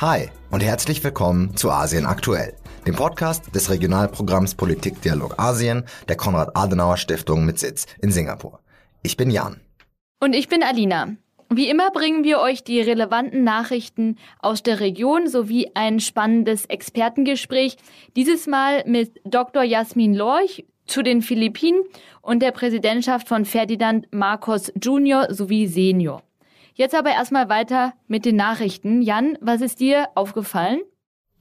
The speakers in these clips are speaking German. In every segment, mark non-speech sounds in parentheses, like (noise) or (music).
Hi und herzlich willkommen zu Asien aktuell, dem Podcast des Regionalprogramms Politikdialog Asien der Konrad-Adenauer-Stiftung mit Sitz in Singapur. Ich bin Jan. Und ich bin Alina. Wie immer bringen wir euch die relevanten Nachrichten aus der Region sowie ein spannendes Expertengespräch. Dieses Mal mit Dr. Jasmin Lorch zu den Philippinen und der Präsidentschaft von Ferdinand Marcos Jr. sowie Senior. Jetzt aber erstmal weiter mit den Nachrichten. Jan, was ist dir aufgefallen?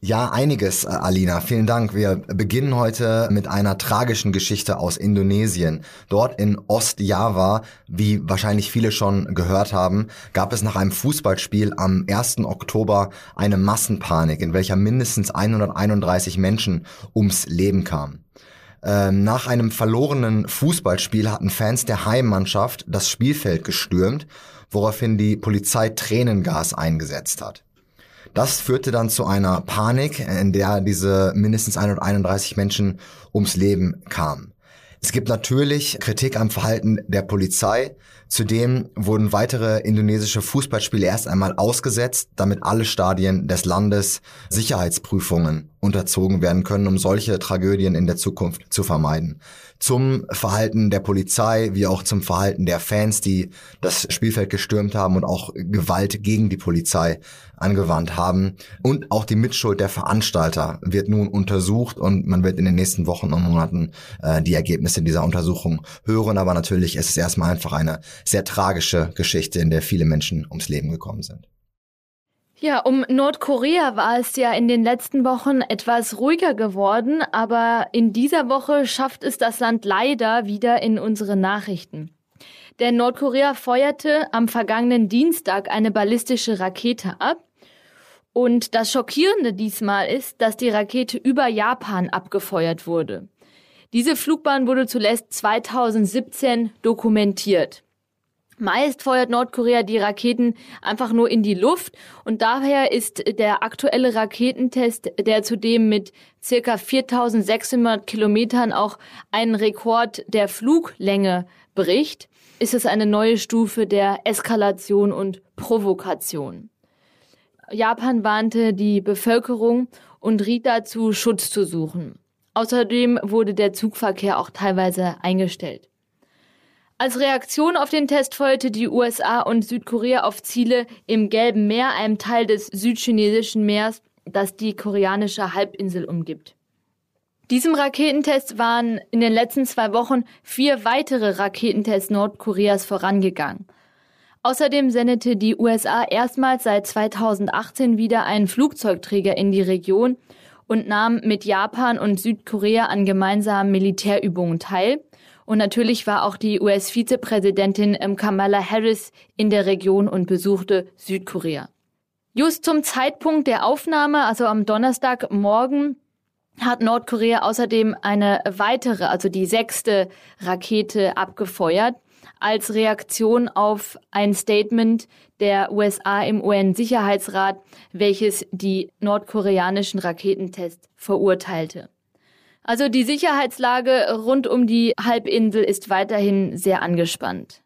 Ja, einiges, äh, Alina. Vielen Dank. Wir beginnen heute mit einer tragischen Geschichte aus Indonesien. Dort in Ostjava, wie wahrscheinlich viele schon gehört haben, gab es nach einem Fußballspiel am 1. Oktober eine Massenpanik, in welcher mindestens 131 Menschen ums Leben kamen. Ähm, nach einem verlorenen Fußballspiel hatten Fans der Heimmannschaft das Spielfeld gestürmt woraufhin die Polizei Tränengas eingesetzt hat. Das führte dann zu einer Panik, in der diese mindestens 131 Menschen ums Leben kamen. Es gibt natürlich Kritik am Verhalten der Polizei. Zudem wurden weitere indonesische Fußballspiele erst einmal ausgesetzt, damit alle Stadien des Landes Sicherheitsprüfungen unterzogen werden können, um solche Tragödien in der Zukunft zu vermeiden zum Verhalten der Polizei, wie auch zum Verhalten der Fans, die das Spielfeld gestürmt haben und auch Gewalt gegen die Polizei angewandt haben. Und auch die Mitschuld der Veranstalter wird nun untersucht und man wird in den nächsten Wochen und Monaten äh, die Ergebnisse dieser Untersuchung hören. Aber natürlich ist es erstmal einfach eine sehr tragische Geschichte, in der viele Menschen ums Leben gekommen sind. Ja, um Nordkorea war es ja in den letzten Wochen etwas ruhiger geworden, aber in dieser Woche schafft es das Land leider wieder in unsere Nachrichten. Denn Nordkorea feuerte am vergangenen Dienstag eine ballistische Rakete ab. Und das Schockierende diesmal ist, dass die Rakete über Japan abgefeuert wurde. Diese Flugbahn wurde zuletzt 2017 dokumentiert. Meist feuert Nordkorea die Raketen einfach nur in die Luft und daher ist der aktuelle Raketentest, der zudem mit circa 4600 Kilometern auch einen Rekord der Fluglänge bricht, ist es eine neue Stufe der Eskalation und Provokation. Japan warnte die Bevölkerung und riet dazu, Schutz zu suchen. Außerdem wurde der Zugverkehr auch teilweise eingestellt. Als Reaktion auf den Test feuerte die USA und Südkorea auf Ziele im Gelben Meer, einem Teil des südchinesischen Meers, das die koreanische Halbinsel umgibt. Diesem Raketentest waren in den letzten zwei Wochen vier weitere Raketentests Nordkoreas vorangegangen. Außerdem sendete die USA erstmals seit 2018 wieder einen Flugzeugträger in die Region und nahm mit Japan und Südkorea an gemeinsamen Militärübungen teil. Und natürlich war auch die US-Vizepräsidentin ähm, Kamala Harris in der Region und besuchte Südkorea. Just zum Zeitpunkt der Aufnahme, also am Donnerstagmorgen, hat Nordkorea außerdem eine weitere, also die sechste Rakete abgefeuert als Reaktion auf ein Statement der USA im UN-Sicherheitsrat, welches die nordkoreanischen Raketentests verurteilte. Also die Sicherheitslage rund um die Halbinsel ist weiterhin sehr angespannt.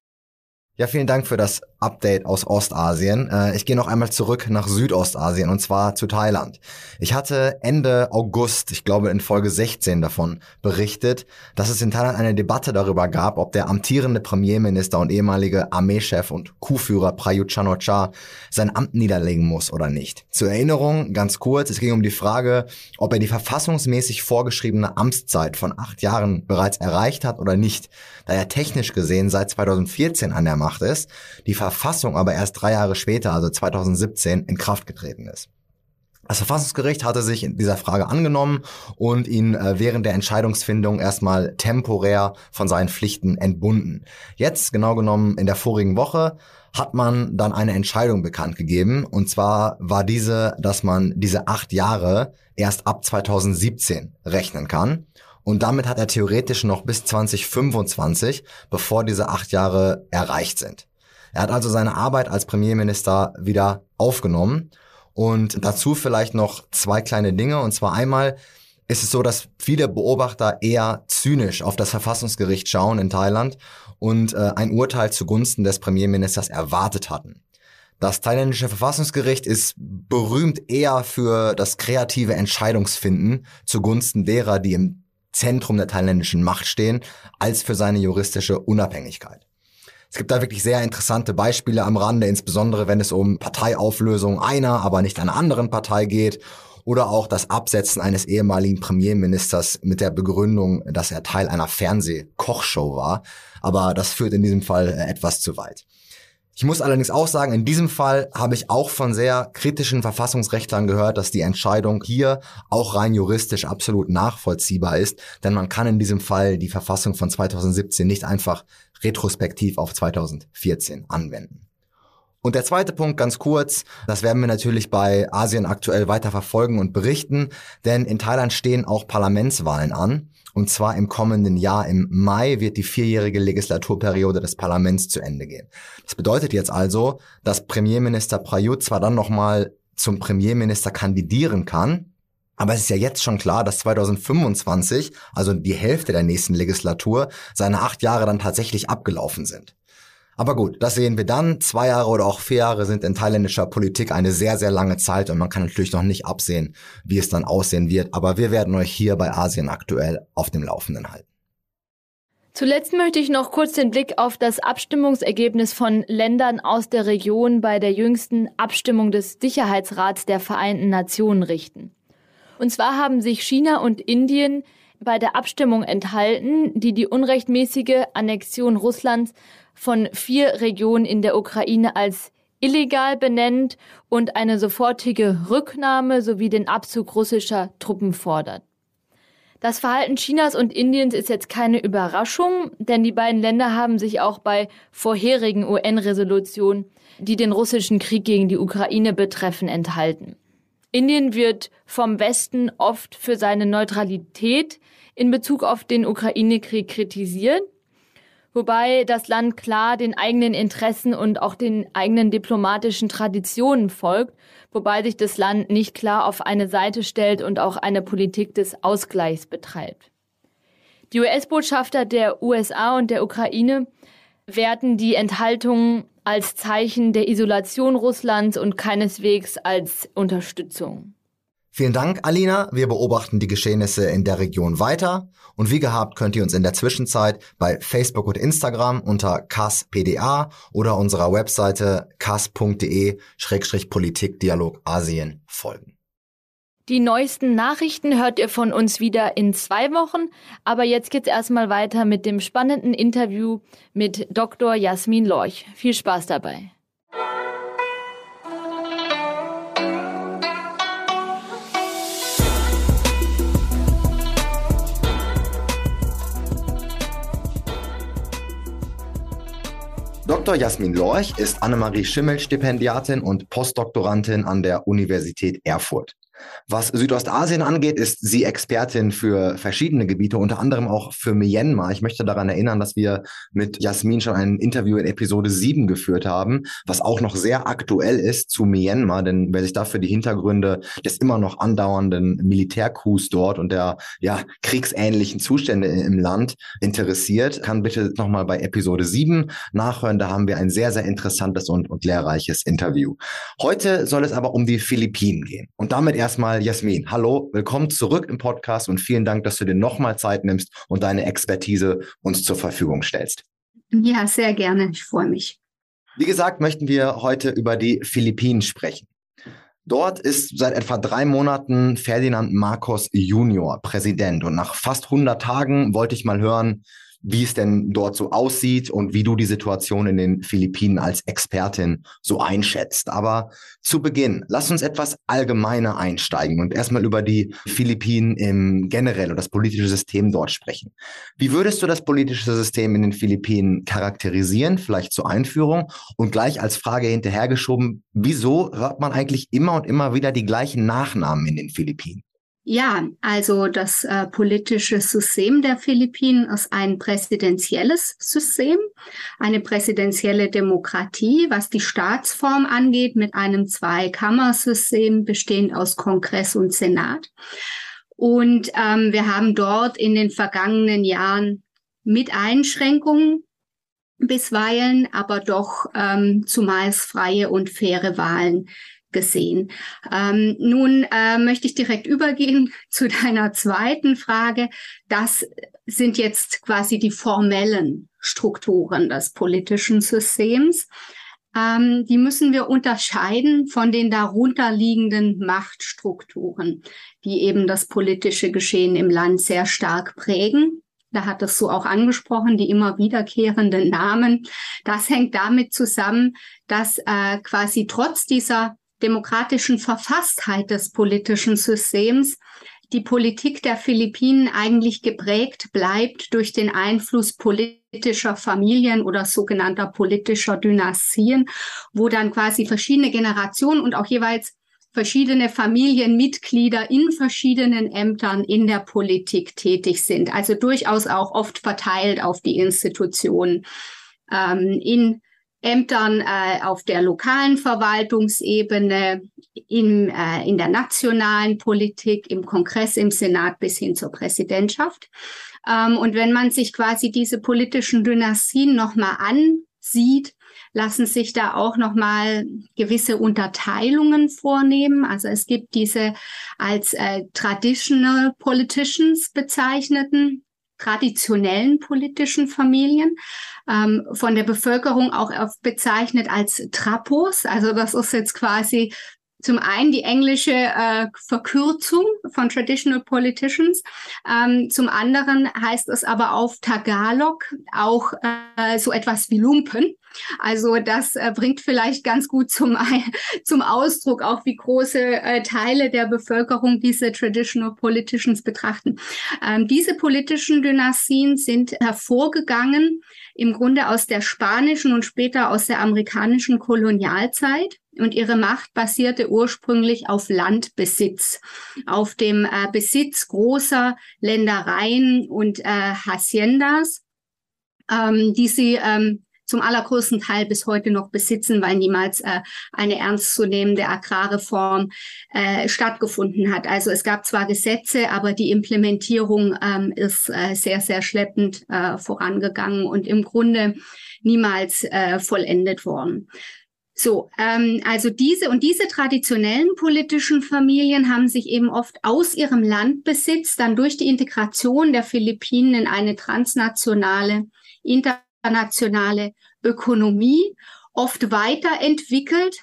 Ja, vielen Dank für das Update aus Ostasien. Äh, ich gehe noch einmal zurück nach Südostasien und zwar zu Thailand. Ich hatte Ende August, ich glaube in Folge 16 davon berichtet, dass es in Thailand eine Debatte darüber gab, ob der amtierende Premierminister und ehemalige Armeechef und Kuhführer Prayut Chan-o-cha sein Amt niederlegen muss oder nicht. Zur Erinnerung, ganz kurz, es ging um die Frage, ob er die verfassungsmäßig vorgeschriebene Amtszeit von acht Jahren bereits erreicht hat oder nicht, da er technisch gesehen seit 2014 an der Macht ist, die Verfassung aber erst drei Jahre später, also 2017, in Kraft getreten ist. Das Verfassungsgericht hatte sich in dieser Frage angenommen und ihn äh, während der Entscheidungsfindung erstmal temporär von seinen Pflichten entbunden. Jetzt, genau genommen in der vorigen Woche, hat man dann eine Entscheidung bekannt gegeben. Und zwar war diese, dass man diese acht Jahre erst ab 2017 rechnen kann. Und damit hat er theoretisch noch bis 2025, bevor diese acht Jahre erreicht sind. Er hat also seine Arbeit als Premierminister wieder aufgenommen. Und dazu vielleicht noch zwei kleine Dinge. Und zwar einmal ist es so, dass viele Beobachter eher zynisch auf das Verfassungsgericht schauen in Thailand und äh, ein Urteil zugunsten des Premierministers erwartet hatten. Das thailändische Verfassungsgericht ist berühmt eher für das kreative Entscheidungsfinden zugunsten derer, die im Zentrum der thailändischen Macht stehen, als für seine juristische Unabhängigkeit. Es gibt da wirklich sehr interessante Beispiele am Rande, insbesondere wenn es um Parteiauflösung einer, aber nicht einer anderen Partei geht oder auch das Absetzen eines ehemaligen Premierministers mit der Begründung, dass er Teil einer Fernsehkochshow war. Aber das führt in diesem Fall äh, etwas zu weit. Ich muss allerdings auch sagen, in diesem Fall habe ich auch von sehr kritischen Verfassungsrechtlern gehört, dass die Entscheidung hier auch rein juristisch absolut nachvollziehbar ist, denn man kann in diesem Fall die Verfassung von 2017 nicht einfach retrospektiv auf 2014 anwenden. Und der zweite Punkt ganz kurz, das werden wir natürlich bei Asien aktuell weiter verfolgen und berichten, denn in Thailand stehen auch Parlamentswahlen an. Und zwar im kommenden Jahr, im Mai, wird die vierjährige Legislaturperiode des Parlaments zu Ende gehen. Das bedeutet jetzt also, dass Premierminister Prayut zwar dann nochmal zum Premierminister kandidieren kann, aber es ist ja jetzt schon klar, dass 2025, also die Hälfte der nächsten Legislatur, seine acht Jahre dann tatsächlich abgelaufen sind. Aber gut, das sehen wir dann. Zwei Jahre oder auch vier Jahre sind in thailändischer Politik eine sehr, sehr lange Zeit und man kann natürlich noch nicht absehen, wie es dann aussehen wird. Aber wir werden euch hier bei Asien aktuell auf dem Laufenden halten. Zuletzt möchte ich noch kurz den Blick auf das Abstimmungsergebnis von Ländern aus der Region bei der jüngsten Abstimmung des Sicherheitsrats der Vereinten Nationen richten. Und zwar haben sich China und Indien bei der Abstimmung enthalten, die die unrechtmäßige Annexion Russlands von vier Regionen in der Ukraine als illegal benennt und eine sofortige Rücknahme sowie den Abzug russischer Truppen fordert. Das Verhalten Chinas und Indiens ist jetzt keine Überraschung, denn die beiden Länder haben sich auch bei vorherigen UN-Resolutionen, die den russischen Krieg gegen die Ukraine betreffen, enthalten. Indien wird vom Westen oft für seine Neutralität in Bezug auf den Ukraine-Krieg kritisiert wobei das Land klar den eigenen Interessen und auch den eigenen diplomatischen Traditionen folgt, wobei sich das Land nicht klar auf eine Seite stellt und auch eine Politik des Ausgleichs betreibt. Die US-Botschafter der USA und der Ukraine werten die Enthaltung als Zeichen der Isolation Russlands und keineswegs als Unterstützung. Vielen Dank, Alina. Wir beobachten die Geschehnisse in der Region weiter. Und wie gehabt könnt ihr uns in der Zwischenzeit bei Facebook und Instagram unter kaspda oder unserer Webseite kas.de-politikdialog Asien folgen. Die neuesten Nachrichten hört ihr von uns wieder in zwei Wochen. Aber jetzt geht's erstmal weiter mit dem spannenden Interview mit Dr. Jasmin Lorch. Viel Spaß dabei. Dr. Jasmin Lorch ist Annemarie Schimmel Stipendiatin und Postdoktorantin an der Universität Erfurt. Was Südostasien angeht, ist sie Expertin für verschiedene Gebiete, unter anderem auch für Myanmar. Ich möchte daran erinnern, dass wir mit Jasmin schon ein Interview in Episode 7 geführt haben, was auch noch sehr aktuell ist zu Myanmar, denn wer sich dafür die Hintergründe des immer noch andauernden Militärcoup dort und der ja, kriegsähnlichen Zustände im Land interessiert, kann bitte nochmal bei Episode 7 nachhören. Da haben wir ein sehr, sehr interessantes und, und lehrreiches Interview. Heute soll es aber um die Philippinen gehen und damit erstmal Jasmin. Hallo, willkommen zurück im Podcast und vielen Dank, dass du dir nochmal Zeit nimmst und deine Expertise uns zur Verfügung stellst. Ja, sehr gerne. Ich freue mich. Wie gesagt, möchten wir heute über die Philippinen sprechen. Dort ist seit etwa drei Monaten Ferdinand Marcos Junior Präsident und nach fast 100 Tagen wollte ich mal hören, wie es denn dort so aussieht und wie du die Situation in den Philippinen als Expertin so einschätzt. Aber zu Beginn, lass uns etwas allgemeiner einsteigen und erstmal über die Philippinen im generell und das politische System dort sprechen. Wie würdest du das politische System in den Philippinen charakterisieren, vielleicht zur Einführung und gleich als Frage hinterhergeschoben, wieso hört man eigentlich immer und immer wieder die gleichen Nachnamen in den Philippinen? Ja, also das äh, politische System der Philippinen ist ein präsidentielles System, eine präsidentielle Demokratie, was die Staatsform angeht, mit einem Zweikammersystem bestehend aus Kongress und Senat. Und ähm, wir haben dort in den vergangenen Jahren mit Einschränkungen bisweilen, aber doch ähm, zumeist freie und faire Wahlen gesehen. Ähm, nun äh, möchte ich direkt übergehen (laughs) zu deiner zweiten Frage. Das sind jetzt quasi die formellen Strukturen des politischen Systems. Ähm, die müssen wir unterscheiden von den darunterliegenden Machtstrukturen, die eben das politische Geschehen im Land sehr stark prägen. Da hat es so auch angesprochen, die immer wiederkehrenden Namen. Das hängt damit zusammen, dass äh, quasi trotz dieser demokratischen Verfasstheit des politischen Systems die Politik der Philippinen eigentlich geprägt bleibt durch den Einfluss politischer Familien oder sogenannter politischer Dynastien, wo dann quasi verschiedene Generationen und auch jeweils verschiedene Familienmitglieder in verschiedenen Ämtern in der Politik tätig sind. Also durchaus auch oft verteilt auf die Institutionen. Ähm, in Ämtern äh, auf der lokalen Verwaltungsebene, in, äh, in der nationalen Politik, im Kongress, im Senat bis hin zur Präsidentschaft. Ähm, und wenn man sich quasi diese politischen Dynastien nochmal ansieht, lassen sich da auch nochmal gewisse Unterteilungen vornehmen. Also es gibt diese als äh, traditional politicians bezeichneten traditionellen politischen Familien, ähm, von der Bevölkerung auch bezeichnet als Trapos. Also das ist jetzt quasi zum einen die englische äh, Verkürzung von Traditional Politicians, ähm, zum anderen heißt es aber auf Tagalog auch äh, so etwas wie Lumpen. Also das äh, bringt vielleicht ganz gut zum, zum Ausdruck, auch wie große äh, Teile der Bevölkerung diese Traditional Politicians betrachten. Ähm, diese politischen Dynastien sind hervorgegangen im Grunde aus der spanischen und später aus der amerikanischen Kolonialzeit. Und ihre Macht basierte ursprünglich auf Landbesitz, auf dem äh, Besitz großer Ländereien und äh, Haciendas, ähm, die sie ähm, zum allergrößten Teil bis heute noch besitzen, weil niemals äh, eine ernstzunehmende Agrarreform äh, stattgefunden hat. Also es gab zwar Gesetze, aber die Implementierung ähm, ist äh, sehr, sehr schleppend äh, vorangegangen und im Grunde niemals äh, vollendet worden. So, ähm, also diese und diese traditionellen politischen Familien haben sich eben oft aus ihrem Landbesitz dann durch die Integration der Philippinen in eine transnationale, inter internationale Ökonomie oft weiterentwickelt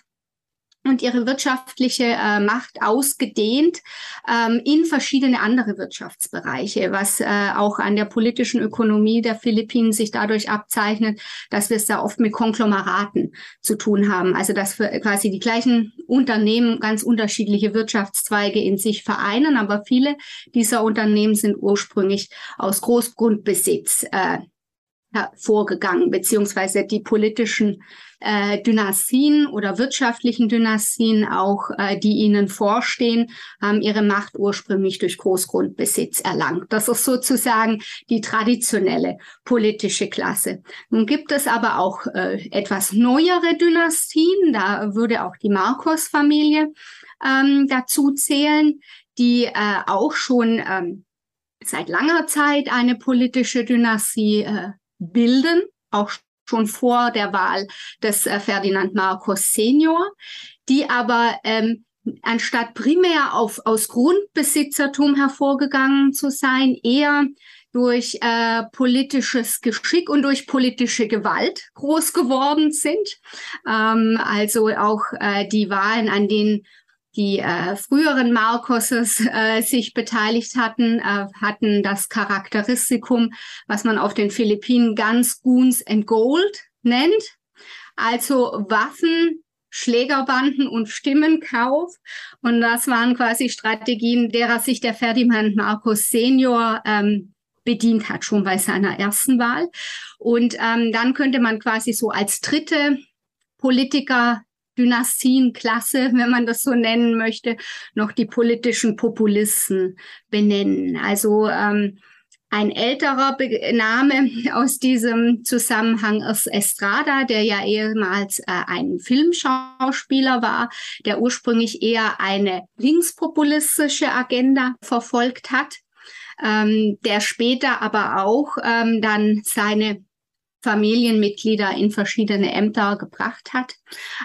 und ihre wirtschaftliche äh, Macht ausgedehnt ähm, in verschiedene andere Wirtschaftsbereiche, was äh, auch an der politischen Ökonomie der Philippinen sich dadurch abzeichnet, dass wir es da oft mit Konglomeraten zu tun haben. Also dass wir quasi die gleichen Unternehmen ganz unterschiedliche Wirtschaftszweige in sich vereinen, aber viele dieser Unternehmen sind ursprünglich aus Großgrundbesitz äh, vorgegangen, beziehungsweise die politischen äh, Dynastien oder wirtschaftlichen Dynastien auch, äh, die ihnen vorstehen, haben ihre Macht ursprünglich durch Großgrundbesitz erlangt. Das ist sozusagen die traditionelle politische Klasse. Nun gibt es aber auch äh, etwas neuere Dynastien, da würde auch die Marcos-Familie ähm, dazu zählen, die äh, auch schon ähm, seit langer Zeit eine politische Dynastie äh, bilden, auch schon vor der Wahl des äh, Ferdinand Marcos Senior, die aber ähm, anstatt primär auf, aus Grundbesitzertum hervorgegangen zu sein, eher durch äh, politisches Geschick und durch politische Gewalt groß geworden sind. Ähm, also auch äh, die Wahlen, an denen die äh, früheren Marcoses äh, sich beteiligt hatten, äh, hatten das Charakteristikum, was man auf den Philippinen Guns, Goons and Gold nennt. Also Waffen, Schlägerbanden und Stimmenkauf. Und das waren quasi Strategien, derer sich der Ferdinand Marcos Senior ähm, bedient hat, schon bei seiner ersten Wahl. Und ähm, dann könnte man quasi so als dritte Politiker Dynastienklasse, (laughs) wenn man das so nennen möchte, noch die politischen Populisten benennen. Also ähm, ein älterer Be Name (laughs) aus diesem Zusammenhang ist Estrada, der ja ehemals äh, ein Filmschauspieler war, der ursprünglich eher eine linkspopulistische Agenda verfolgt hat, ähm, der später aber auch ähm, dann seine Familienmitglieder in verschiedene Ämter gebracht hat.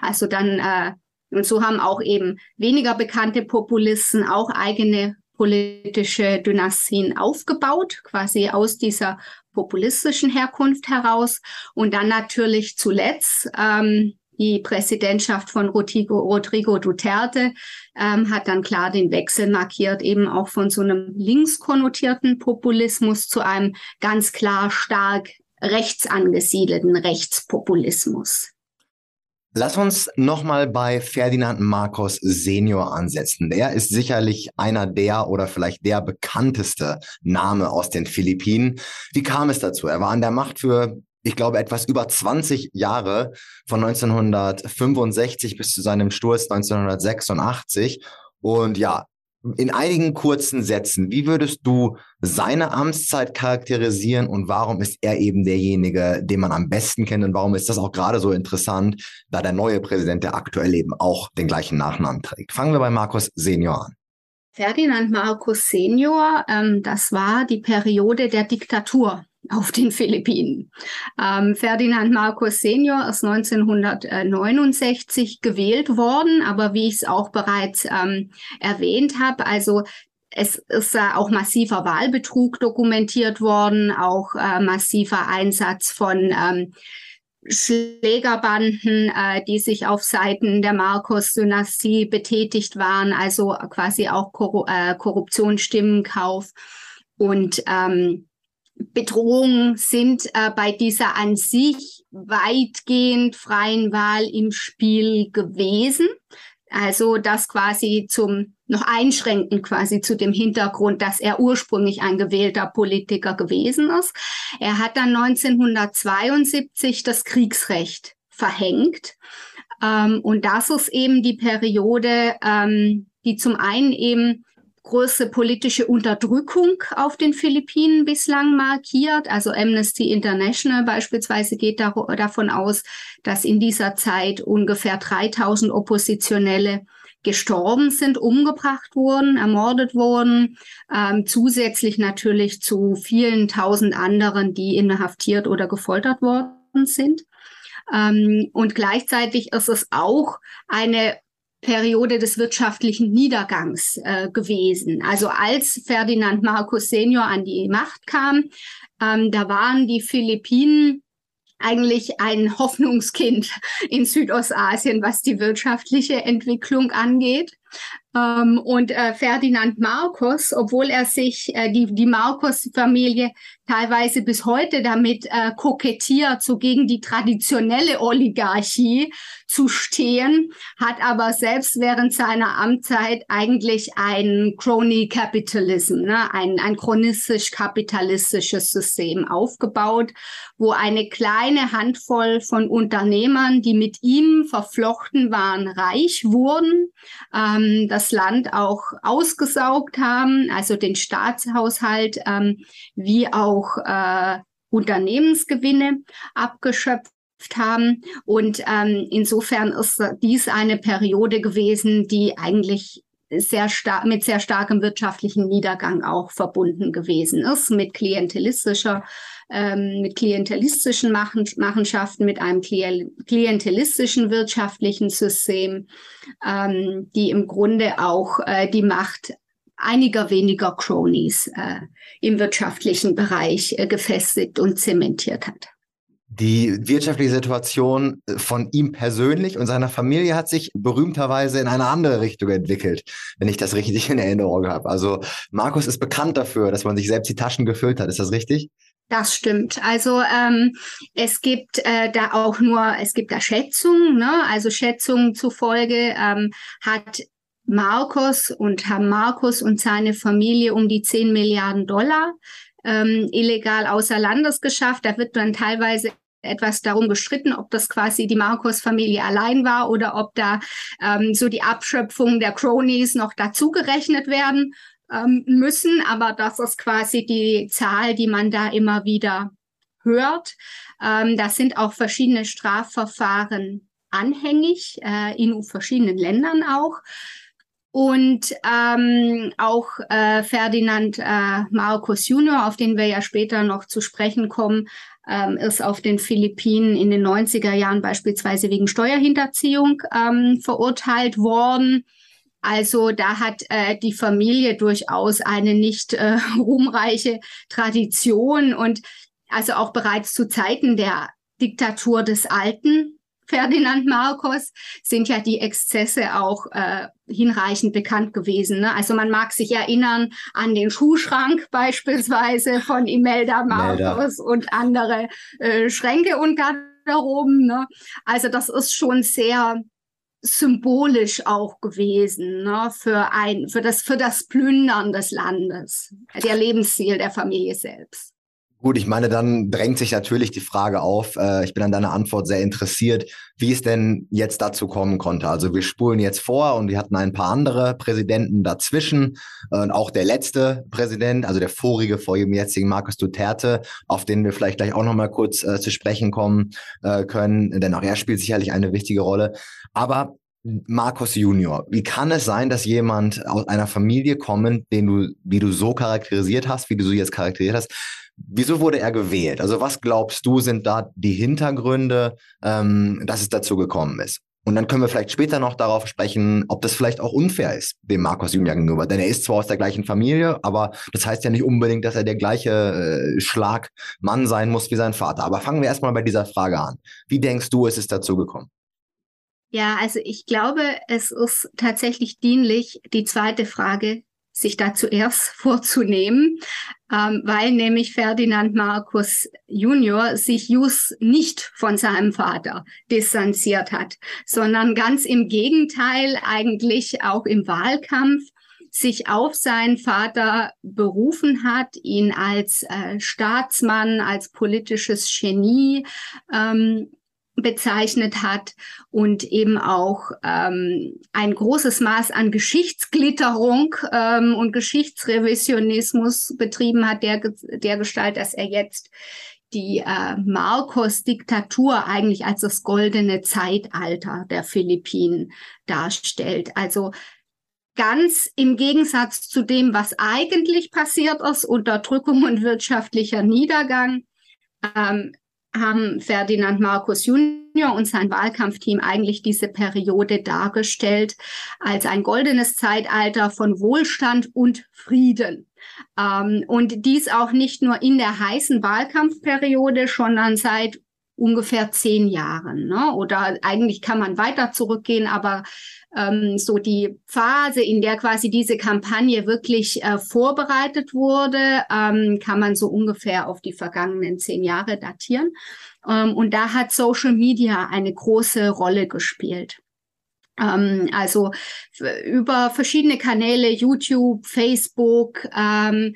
Also dann, äh, und so haben auch eben weniger bekannte Populisten auch eigene politische Dynastien aufgebaut, quasi aus dieser populistischen Herkunft heraus. Und dann natürlich zuletzt ähm, die Präsidentschaft von Rodrigo, Rodrigo Duterte ähm, hat dann klar den Wechsel markiert, eben auch von so einem links konnotierten Populismus zu einem ganz klar stark rechts angesiedelten Rechtspopulismus. Lass uns nochmal bei Ferdinand Marcos Senior ansetzen. Der ist sicherlich einer der oder vielleicht der bekannteste Name aus den Philippinen. Wie kam es dazu? Er war an der Macht für, ich glaube, etwas über 20 Jahre, von 1965 bis zu seinem Sturz 1986. Und ja, in einigen kurzen Sätzen, wie würdest du seine Amtszeit charakterisieren und warum ist er eben derjenige, den man am besten kennt und warum ist das auch gerade so interessant, da der neue Präsident, der aktuell eben auch den gleichen Nachnamen trägt? Fangen wir bei Markus Senior an. Ferdinand Marcos Senior, ähm, das war die Periode der Diktatur auf den Philippinen. Ähm, Ferdinand Marcos Senior ist 1969 gewählt worden, aber wie ich es auch bereits ähm, erwähnt habe, also es ist äh, auch massiver Wahlbetrug dokumentiert worden, auch äh, massiver Einsatz von ähm, Schlägerbanden, äh, die sich auf Seiten der Marcos-Dynastie betätigt waren, also quasi auch Korru äh, Korruptionsstimmenkauf und ähm, Bedrohungen sind äh, bei dieser an sich weitgehend freien Wahl im Spiel gewesen. Also das quasi zum noch einschränken quasi zu dem Hintergrund, dass er ursprünglich ein gewählter Politiker gewesen ist. Er hat dann 1972 das Kriegsrecht verhängt. Ähm, und das ist eben die Periode, ähm, die zum einen eben große politische Unterdrückung auf den Philippinen bislang markiert. Also Amnesty International beispielsweise geht da, davon aus, dass in dieser Zeit ungefähr 3000 Oppositionelle gestorben sind, umgebracht wurden, ermordet wurden, ähm, zusätzlich natürlich zu vielen tausend anderen, die inhaftiert oder gefoltert worden sind. Ähm, und gleichzeitig ist es auch eine Periode des wirtschaftlichen Niedergangs äh, gewesen. Also als Ferdinand Marcos Senior an die Macht kam, ähm, da waren die Philippinen eigentlich ein Hoffnungskind (laughs) in Südostasien, was die wirtschaftliche Entwicklung angeht. Ähm, und äh, Ferdinand Marcos, obwohl er sich, äh, die, die Marcos-Familie teilweise bis heute damit äh, kokettiert, so gegen die traditionelle Oligarchie zu stehen, hat aber selbst während seiner Amtszeit eigentlich ein Crony Capitalism, ne, ein, ein chronistisch-kapitalistisches System aufgebaut, wo eine kleine Handvoll von Unternehmern, die mit ihm verflochten waren, reich wurden. Ähm, das Land auch ausgesaugt haben, also den Staatshaushalt ähm, wie auch äh, Unternehmensgewinne abgeschöpft haben. Und ähm, insofern ist dies eine Periode gewesen, die eigentlich sehr stark mit sehr starkem wirtschaftlichen Niedergang auch verbunden gewesen ist, mit klientelistischer ähm, mit klientelistischen Machen, Machenschaften, mit einem klientelistischen wirtschaftlichen System, ähm, die im Grunde auch äh, die Macht einiger weniger Cronies äh, im wirtschaftlichen Bereich äh, gefestigt und zementiert hat. Die wirtschaftliche Situation äh, von ihm persönlich und seiner Familie hat sich berühmterweise in eine andere Richtung entwickelt, wenn ich das richtig in Erinnerung habe. Also Markus ist bekannt dafür, dass man sich selbst die Taschen gefüllt hat. Ist das richtig? Das stimmt. Also ähm, es gibt äh, da auch nur, es gibt da Schätzungen, ne? also Schätzungen zufolge ähm, hat Markus und Herr Markus und seine Familie um die 10 Milliarden Dollar ähm, illegal außer Landes geschafft. Da wird dann teilweise etwas darum gestritten, ob das quasi die Markus-Familie allein war oder ob da ähm, so die Abschöpfung der Cronies noch dazugerechnet werden ähm, müssen, aber das ist quasi die Zahl, die man da immer wieder hört. Ähm, das sind auch verschiedene Strafverfahren anhängig, äh, in verschiedenen Ländern auch. Und ähm, auch äh, Ferdinand äh, Marcos Junior, auf den wir ja später noch zu sprechen kommen, ähm, ist auf den Philippinen in den 90er Jahren beispielsweise wegen Steuerhinterziehung ähm, verurteilt worden. Also da hat äh, die Familie durchaus eine nicht äh, (laughs) ruhmreiche Tradition und also auch bereits zu Zeiten der Diktatur des Alten Ferdinand Marcos sind ja die Exzesse auch äh, hinreichend bekannt gewesen. Ne? Also man mag sich erinnern an den Schuhschrank beispielsweise von Imelda Marcos Melda. und andere äh, Schränke und Garderoben. Ne? Also das ist schon sehr symbolisch auch gewesen ne? für ein für das für das Plündern des Landes, der Lebensziel der Familie selbst. Gut, ich meine, dann drängt sich natürlich die Frage auf, äh, ich bin an deiner Antwort sehr interessiert, wie es denn jetzt dazu kommen konnte. Also wir spulen jetzt vor und wir hatten ein paar andere Präsidenten dazwischen äh, auch der letzte Präsident, also der vorige vor dem jetzigen Markus Duterte, auf den wir vielleicht gleich auch nochmal kurz äh, zu sprechen kommen äh, können, denn auch er spielt sicherlich eine wichtige Rolle. Aber Markus Junior, wie kann es sein, dass jemand aus einer Familie kommt, den du, wie du so charakterisiert hast, wie du sie jetzt charakterisiert hast, Wieso wurde er gewählt? Also was glaubst du, sind da die Hintergründe, ähm, dass es dazu gekommen ist? Und dann können wir vielleicht später noch darauf sprechen, ob das vielleicht auch unfair ist, dem Markus Junior gegenüber. Denn er ist zwar aus der gleichen Familie, aber das heißt ja nicht unbedingt, dass er der gleiche äh, Schlagmann sein muss wie sein Vater. Aber fangen wir erstmal bei dieser Frage an. Wie denkst du, ist es dazu gekommen? Ja, also ich glaube, es ist tatsächlich dienlich, die zweite Frage sich da zuerst (laughs) vorzunehmen, ähm, weil nämlich Ferdinand Markus Junior sich just nicht von seinem Vater distanziert hat, sondern ganz im Gegenteil eigentlich auch im Wahlkampf sich auf seinen Vater berufen hat, ihn als äh, Staatsmann, als politisches Genie ähm, bezeichnet hat und eben auch ähm, ein großes Maß an Geschichtsglitterung ähm, und Geschichtsrevisionismus betrieben hat, der, der Gestalt, dass er jetzt die äh, Marcos-Diktatur eigentlich als das goldene Zeitalter der Philippinen darstellt. Also ganz im Gegensatz zu dem, was eigentlich passiert ist, Unterdrückung und wirtschaftlicher Niedergang, ähm, haben Ferdinand Marcos Junior und sein Wahlkampfteam eigentlich diese Periode dargestellt als ein goldenes Zeitalter von Wohlstand und Frieden. Ähm, und dies auch nicht nur in der heißen Wahlkampfperiode, sondern seit ungefähr zehn Jahren. Ne? Oder eigentlich kann man weiter zurückgehen, aber ähm, so die Phase, in der quasi diese Kampagne wirklich äh, vorbereitet wurde, ähm, kann man so ungefähr auf die vergangenen zehn Jahre datieren. Ähm, und da hat Social Media eine große Rolle gespielt ähm, also über verschiedene Kanäle, YouTube, Facebook, ähm,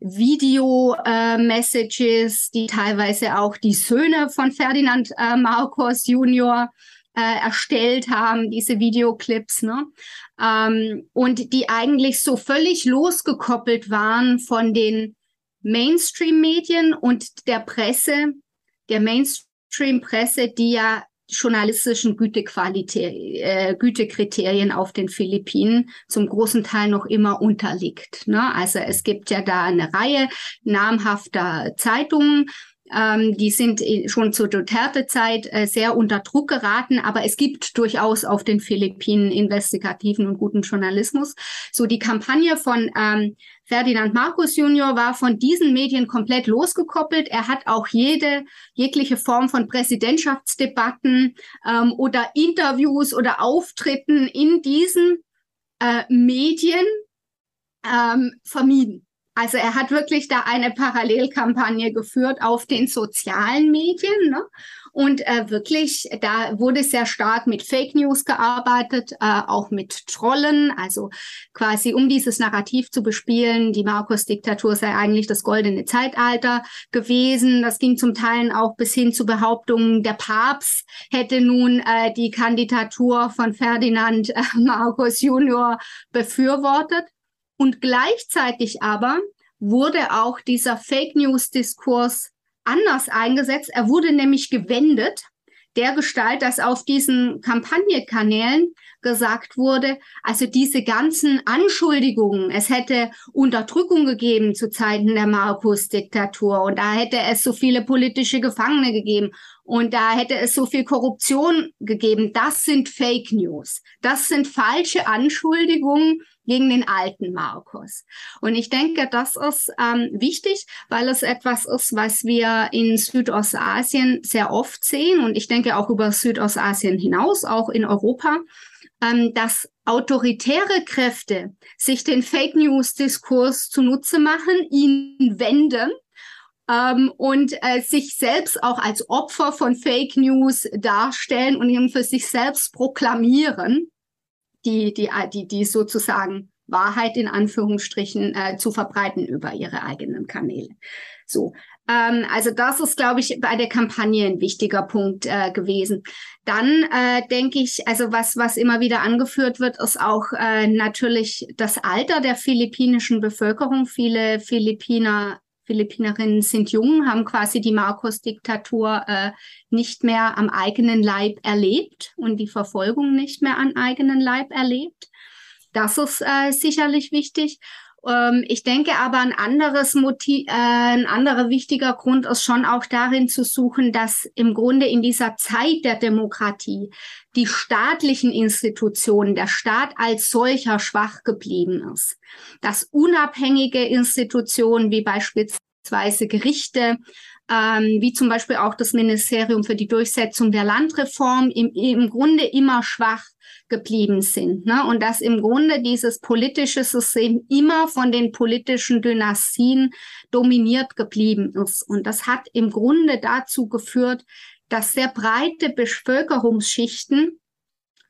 Video-Messages, äh, die teilweise auch die Söhne von Ferdinand äh, Marcos Junior äh, erstellt haben, diese Videoclips, ne? Ähm, und die eigentlich so völlig losgekoppelt waren von den Mainstream-Medien und der Presse, der Mainstream-Presse, die ja journalistischen äh, Gütekriterien auf den Philippinen zum großen Teil noch immer unterliegt. Ne? Also es gibt ja da eine Reihe namhafter Zeitungen, ähm, die sind schon zur Duterte-Zeit äh, sehr unter Druck geraten, aber es gibt durchaus auf den Philippinen investigativen und guten Journalismus. So die Kampagne von ähm, Ferdinand Marcos Junior war von diesen Medien komplett losgekoppelt. Er hat auch jede, jegliche Form von Präsidentschaftsdebatten ähm, oder Interviews oder Auftritten in diesen äh, Medien ähm, vermieden. Also er hat wirklich da eine Parallelkampagne geführt auf den sozialen Medien. Ne? Und äh, wirklich, da wurde sehr stark mit Fake News gearbeitet, äh, auch mit Trollen, also quasi um dieses Narrativ zu bespielen, die Markus-Diktatur sei eigentlich das goldene Zeitalter gewesen. Das ging zum Teil auch bis hin zu Behauptungen, der Papst hätte nun äh, die Kandidatur von Ferdinand äh, Marcos Junior befürwortet. Und gleichzeitig aber wurde auch dieser Fake News Diskurs anders eingesetzt. Er wurde nämlich gewendet. der Gestalt, dass auf diesen Kampagnenkanälen gesagt wurde, also diese ganzen Anschuldigungen, es hätte Unterdrückung gegeben zu Zeiten der Markus-Diktatur und da hätte es so viele politische Gefangene gegeben und da hätte es so viel Korruption gegeben. Das sind Fake News. Das sind falsche Anschuldigungen gegen den alten Markus. Und ich denke, das ist ähm, wichtig, weil es etwas ist, was wir in Südostasien sehr oft sehen und ich denke auch über Südostasien hinaus, auch in Europa, ähm, dass autoritäre Kräfte sich den Fake News-Diskurs zunutze machen, ihn wenden ähm, und äh, sich selbst auch als Opfer von Fake News darstellen und ihn für sich selbst proklamieren, die, die, die, die sozusagen Wahrheit in Anführungsstrichen äh, zu verbreiten über ihre eigenen Kanäle. So, ähm, also das ist, glaube ich, bei der Kampagne ein wichtiger Punkt äh, gewesen. Dann äh, denke ich, also was, was immer wieder angeführt wird, ist auch äh, natürlich das Alter der philippinischen Bevölkerung. Viele Philippiner Philippinerinnen sind jung, haben quasi die Marcos-Diktatur äh, nicht mehr am eigenen Leib erlebt und die Verfolgung nicht mehr am eigenen Leib erlebt. Das ist äh, sicherlich wichtig. Ähm, ich denke aber ein anderes Motiv, äh, ein anderer wichtiger Grund ist schon auch darin zu suchen, dass im Grunde in dieser Zeit der Demokratie die staatlichen Institutionen, der Staat als solcher schwach geblieben ist. Dass unabhängige Institutionen wie beispielsweise Gerichte, ähm, wie zum Beispiel auch das Ministerium für die Durchsetzung der Landreform im, im Grunde immer schwach geblieben sind. Ne? Und dass im Grunde dieses politische System immer von den politischen Dynastien dominiert geblieben ist. Und das hat im Grunde dazu geführt, dass sehr breite Bevölkerungsschichten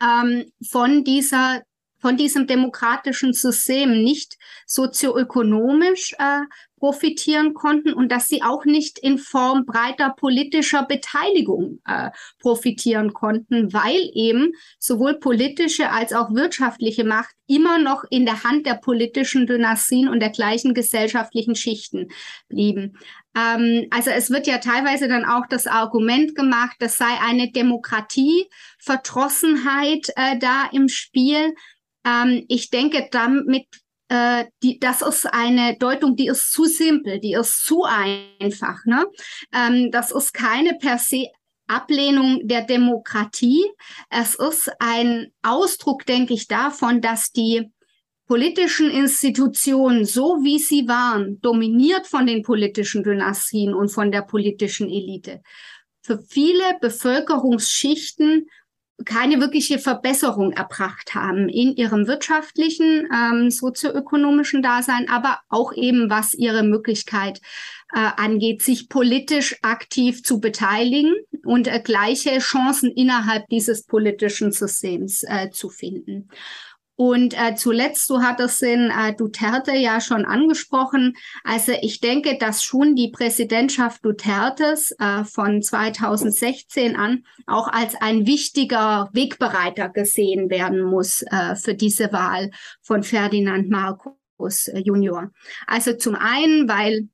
ähm, von dieser von diesem demokratischen System nicht sozioökonomisch äh, profitieren konnten und dass sie auch nicht in Form breiter politischer Beteiligung äh, profitieren konnten, weil eben sowohl politische als auch wirtschaftliche Macht immer noch in der Hand der politischen Dynastien und der gleichen gesellschaftlichen Schichten blieben. Ähm, also es wird ja teilweise dann auch das Argument gemacht, das sei eine Demokratieverdrossenheit äh, da im Spiel. Ähm, ich denke, damit äh, die, das ist eine Deutung, die ist zu simpel, die ist zu einfach. Ne? Ähm, das ist keine per se Ablehnung der Demokratie. Es ist ein Ausdruck, denke ich, davon, dass die politischen Institutionen, so wie sie waren, dominiert von den politischen Dynastien und von der politischen Elite, für viele Bevölkerungsschichten keine wirkliche Verbesserung erbracht haben in ihrem wirtschaftlichen, ähm, sozioökonomischen Dasein, aber auch eben was ihre Möglichkeit äh, angeht, sich politisch aktiv zu beteiligen und äh, gleiche Chancen innerhalb dieses politischen Systems äh, zu finden. Und äh, zuletzt, du hattest den äh, Duterte ja schon angesprochen. Also ich denke, dass schon die Präsidentschaft Dutertes äh, von 2016 an auch als ein wichtiger Wegbereiter gesehen werden muss äh, für diese Wahl von Ferdinand Marcos äh, Junior. Also zum einen, weil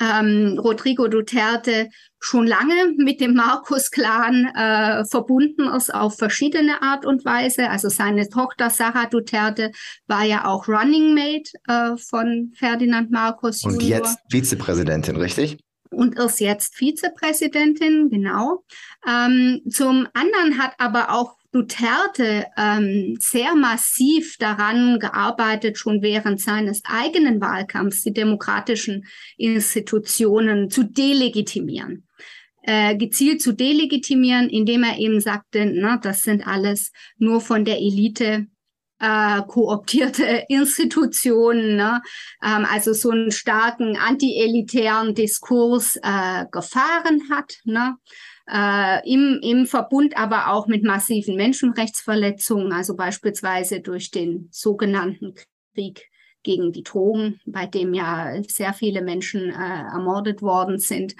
ähm, Rodrigo Duterte schon lange mit dem Markus-Clan äh, verbunden ist auf verschiedene Art und Weise. Also seine Tochter Sarah Duterte war ja auch Running Mate äh, von Ferdinand Marcos Und Junior. jetzt Vizepräsidentin, richtig? und ist jetzt Vizepräsidentin, genau. Ähm, zum anderen hat aber auch Duterte ähm, sehr massiv daran gearbeitet, schon während seines eigenen Wahlkampfs die demokratischen Institutionen zu delegitimieren. Äh, gezielt zu delegitimieren, indem er eben sagte, na, das sind alles nur von der Elite äh, kooptierte (laughs) Institutionen, ne? ähm, also so einen starken anti-elitären Diskurs äh, gefahren hat. Ne? Äh, im, im Verbund aber auch mit massiven Menschenrechtsverletzungen, also beispielsweise durch den sogenannten Krieg gegen die Drogen, bei dem ja sehr viele Menschen äh, ermordet worden sind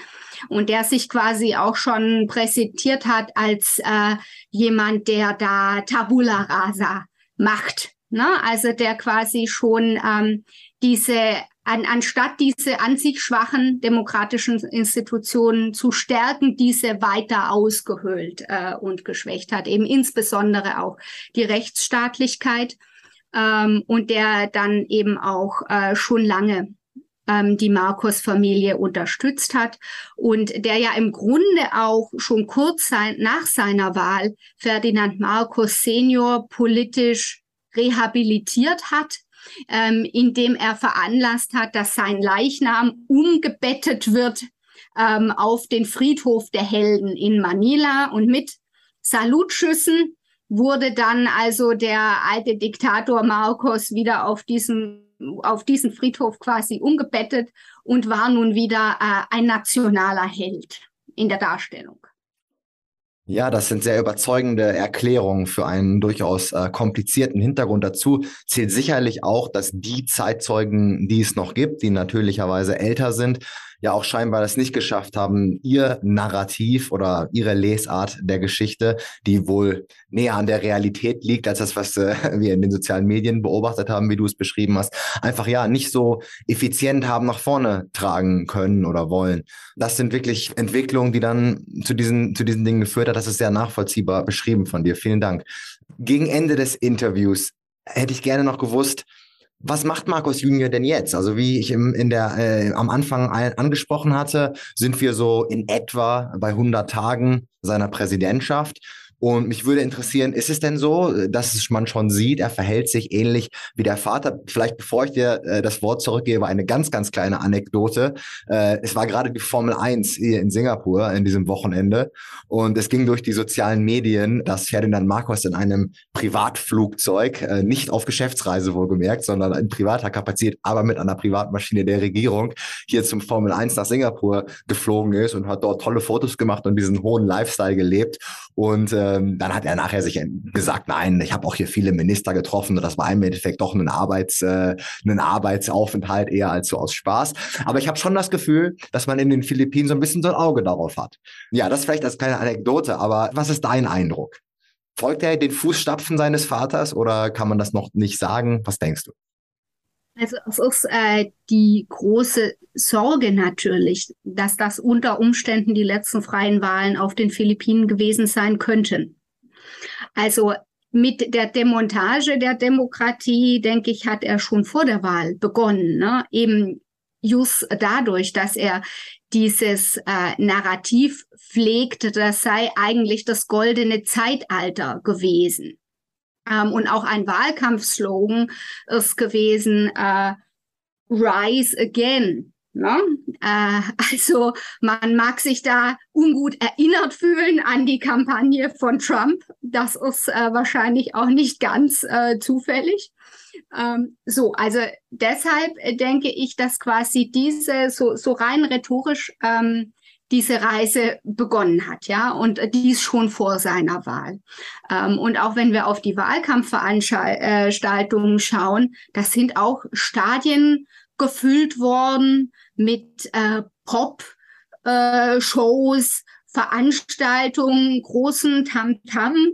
und der sich quasi auch schon präsentiert hat als äh, jemand, der da Tabula rasa macht. Ne? Also der quasi schon ähm, diese an, anstatt diese an sich schwachen demokratischen Institutionen zu stärken, diese weiter ausgehöhlt äh, und geschwächt hat, eben insbesondere auch die Rechtsstaatlichkeit ähm, und der dann eben auch äh, schon lange ähm, die Marcos-Familie unterstützt hat und der ja im Grunde auch schon kurz sein, nach seiner Wahl Ferdinand Marcos Senior politisch rehabilitiert hat, ähm, indem er veranlasst hat, dass sein Leichnam umgebettet wird ähm, auf den Friedhof der Helden in Manila und mit Salutschüssen wurde dann also der alte Diktator Marcos wieder auf diesen auf diesen Friedhof quasi umgebettet und war nun wieder äh, ein nationaler Held in der Darstellung. Ja, das sind sehr überzeugende Erklärungen für einen durchaus äh, komplizierten Hintergrund. Dazu zählt sicherlich auch, dass die Zeitzeugen, die es noch gibt, die natürlicherweise älter sind, ja auch scheinbar das nicht geschafft haben, ihr Narrativ oder ihre Lesart der Geschichte, die wohl näher an der Realität liegt, als das, was äh, (laughs) wir in den sozialen Medien beobachtet haben, wie du es beschrieben hast, einfach ja nicht so effizient haben nach vorne tragen können oder wollen. Das sind wirklich Entwicklungen, die dann zu diesen, zu diesen Dingen geführt hat. Das ist sehr nachvollziehbar beschrieben von dir. Vielen Dank. Gegen Ende des Interviews hätte ich gerne noch gewusst, was macht Markus Junior denn jetzt? Also wie ich im, in der, äh, am Anfang angesprochen hatte, sind wir so in etwa bei 100 Tagen seiner Präsidentschaft. Und mich würde interessieren, ist es denn so, dass man schon sieht, er verhält sich ähnlich wie der Vater? Vielleicht bevor ich dir äh, das Wort zurückgebe, eine ganz, ganz kleine Anekdote. Äh, es war gerade die Formel 1 hier in Singapur in diesem Wochenende und es ging durch die sozialen Medien, dass Ferdinand Marcos in einem Privatflugzeug, äh, nicht auf Geschäftsreise wohlgemerkt, sondern in privater Kapazität, aber mit einer Privatmaschine der Regierung hier zum Formel 1 nach Singapur geflogen ist und hat dort tolle Fotos gemacht und diesen hohen Lifestyle gelebt. Und äh, ähm, dann hat er nachher sich gesagt, nein, ich habe auch hier viele Minister getroffen das war im Endeffekt doch ein, Arbeits, äh, ein Arbeitsaufenthalt eher als so aus Spaß. Aber ich habe schon das Gefühl, dass man in den Philippinen so ein bisschen so ein Auge darauf hat. Ja, das vielleicht als kleine Anekdote, aber was ist dein Eindruck? Folgt er den Fußstapfen seines Vaters oder kann man das noch nicht sagen? Was denkst du? Also es ist äh, die große Sorge natürlich, dass das unter Umständen die letzten freien Wahlen auf den Philippinen gewesen sein könnten. Also mit der Demontage der Demokratie, denke ich, hat er schon vor der Wahl begonnen. Ne? Eben just dadurch, dass er dieses äh, Narrativ pflegt, das sei eigentlich das goldene Zeitalter gewesen. Ähm, und auch ein Wahlkampfslogan ist gewesen, äh, Rise Again. Ne? Äh, (laughs) also man mag sich da ungut erinnert fühlen an die Kampagne von Trump. Das ist äh, wahrscheinlich auch nicht ganz äh, zufällig. Ähm, so, also deshalb denke ich, dass quasi diese so, so rein rhetorisch ähm, diese Reise begonnen hat, ja, und dies schon vor seiner Wahl. Ähm, und auch wenn wir auf die Wahlkampfveranstaltungen schauen, das sind auch Stadien gefüllt worden mit äh, Pop-Shows, äh, Veranstaltungen, großen Tamtam, -Tam,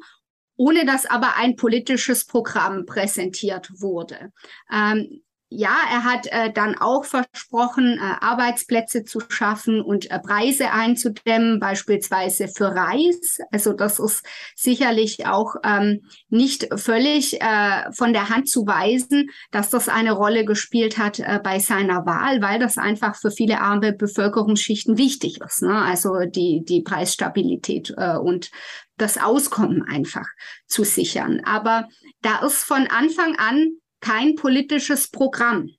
ohne dass aber ein politisches Programm präsentiert wurde. Ähm, ja, er hat äh, dann auch versprochen, äh, Arbeitsplätze zu schaffen und äh, Preise einzudämmen, beispielsweise für Reis. Also das ist sicherlich auch ähm, nicht völlig äh, von der Hand zu weisen, dass das eine Rolle gespielt hat äh, bei seiner Wahl, weil das einfach für viele arme Bevölkerungsschichten wichtig ist. Ne? Also die, die Preisstabilität äh, und das Auskommen einfach zu sichern. Aber da ist von Anfang an kein politisches Programm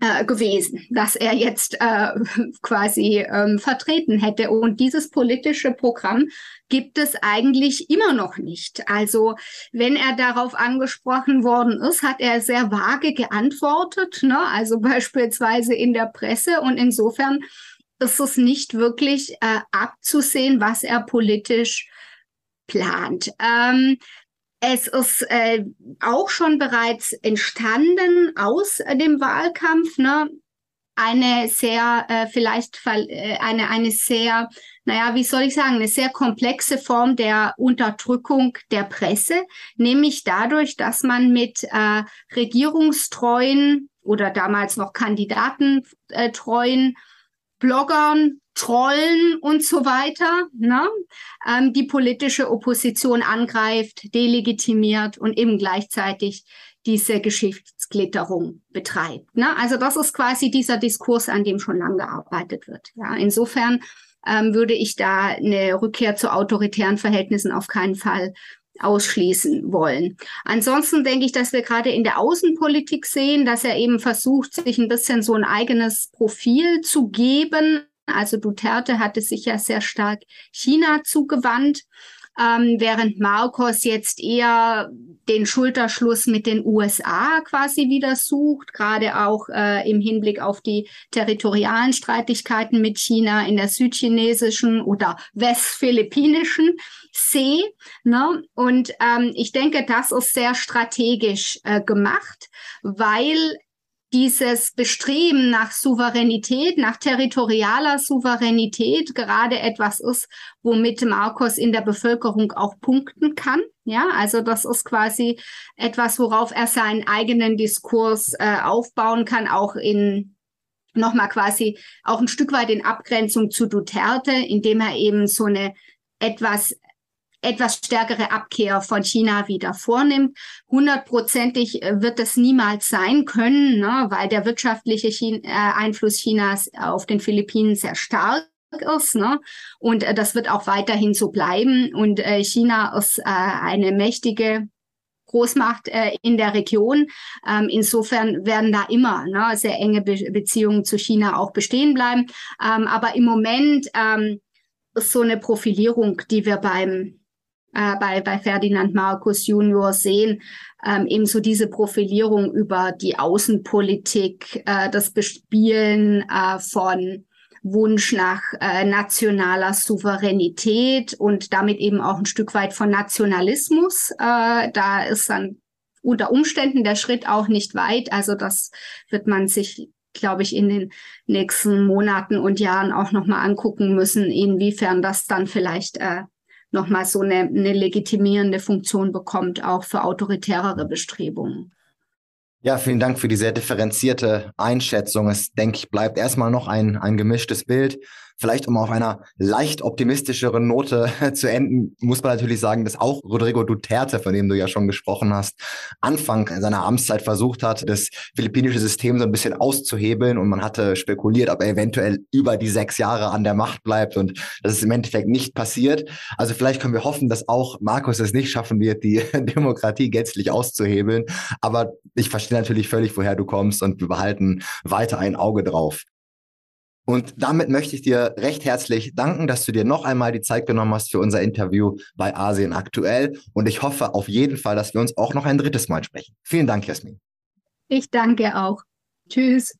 äh, gewesen, das er jetzt äh, (laughs) quasi ähm, vertreten hätte. Und dieses politische Programm gibt es eigentlich immer noch nicht. Also wenn er darauf angesprochen worden ist, hat er sehr vage geantwortet, ne? also (laughs) beispielsweise in der Presse. Und insofern ist es nicht wirklich äh, abzusehen, was er politisch plant. Ähm, es ist äh, auch schon bereits entstanden aus äh, dem Wahlkampf, ne? Eine sehr, äh, vielleicht äh, eine, eine sehr, naja, wie soll ich sagen, eine sehr komplexe Form der Unterdrückung der Presse, nämlich dadurch, dass man mit äh, regierungstreuen oder damals noch Kandidaten äh, Bloggern, Trollen und so weiter, ne? ähm, die politische Opposition angreift, delegitimiert und eben gleichzeitig diese Geschichtsklitterung betreibt. Ne? Also das ist quasi dieser Diskurs, an dem schon lange gearbeitet wird. Ja, insofern ähm, würde ich da eine Rückkehr zu autoritären Verhältnissen auf keinen Fall ausschließen wollen. Ansonsten denke ich, dass wir gerade in der Außenpolitik sehen, dass er eben versucht, sich ein bisschen so ein eigenes Profil zu geben. Also Duterte hatte sich ja sehr stark China zugewandt ähm, während Marcos jetzt eher den Schulterschluss mit den USA quasi wieder sucht, gerade auch äh, im Hinblick auf die territorialen Streitigkeiten mit China in der südchinesischen oder westphilippinischen See. Ne? Und ähm, ich denke, das ist sehr strategisch äh, gemacht, weil dieses Bestreben nach Souveränität, nach territorialer Souveränität gerade etwas ist, womit Marcos in der Bevölkerung auch punkten kann. Ja, also das ist quasi etwas, worauf er seinen eigenen Diskurs äh, aufbauen kann, auch in nochmal quasi auch ein Stück weit in Abgrenzung zu Duterte, indem er eben so eine etwas etwas stärkere Abkehr von China wieder vornimmt. Hundertprozentig äh, wird es niemals sein können, ne, weil der wirtschaftliche China, äh, Einfluss Chinas auf den Philippinen sehr stark ist. Ne? Und äh, das wird auch weiterhin so bleiben. Und äh, China ist äh, eine mächtige Großmacht äh, in der Region. Ähm, insofern werden da immer ne, sehr enge Be Beziehungen zu China auch bestehen bleiben. Ähm, aber im Moment ähm, ist so eine Profilierung, die wir beim äh, bei, bei Ferdinand Marcos Junior sehen, ähm, eben so diese Profilierung über die Außenpolitik, äh, das Bespielen äh, von Wunsch nach äh, nationaler Souveränität und damit eben auch ein Stück weit von Nationalismus. Äh, da ist dann unter Umständen der Schritt auch nicht weit. Also das wird man sich glaube ich, in den nächsten Monaten und Jahren auch nochmal angucken müssen, inwiefern das dann vielleicht äh, nochmal so eine, eine legitimierende Funktion bekommt, auch für autoritärere Bestrebungen. Ja, vielen Dank für die sehr differenzierte Einschätzung. Es, denke ich, bleibt erstmal noch ein, ein gemischtes Bild. Vielleicht um auf einer leicht optimistischeren Note (laughs) zu enden, muss man natürlich sagen, dass auch Rodrigo Duterte, von dem du ja schon gesprochen hast, Anfang seiner Amtszeit versucht hat, das philippinische System so ein bisschen auszuhebeln und man hatte spekuliert, ob er eventuell über die sechs Jahre an der Macht bleibt und das ist im Endeffekt nicht passiert. Also vielleicht können wir hoffen, dass auch Markus es nicht schaffen wird, die (laughs) Demokratie gänzlich auszuhebeln. Aber ich verstehe natürlich völlig, woher du kommst und wir behalten weiter ein Auge drauf. Und damit möchte ich dir recht herzlich danken, dass du dir noch einmal die Zeit genommen hast für unser Interview bei Asien aktuell. Und ich hoffe auf jeden Fall, dass wir uns auch noch ein drittes Mal sprechen. Vielen Dank, Jasmin. Ich danke auch. Tschüss.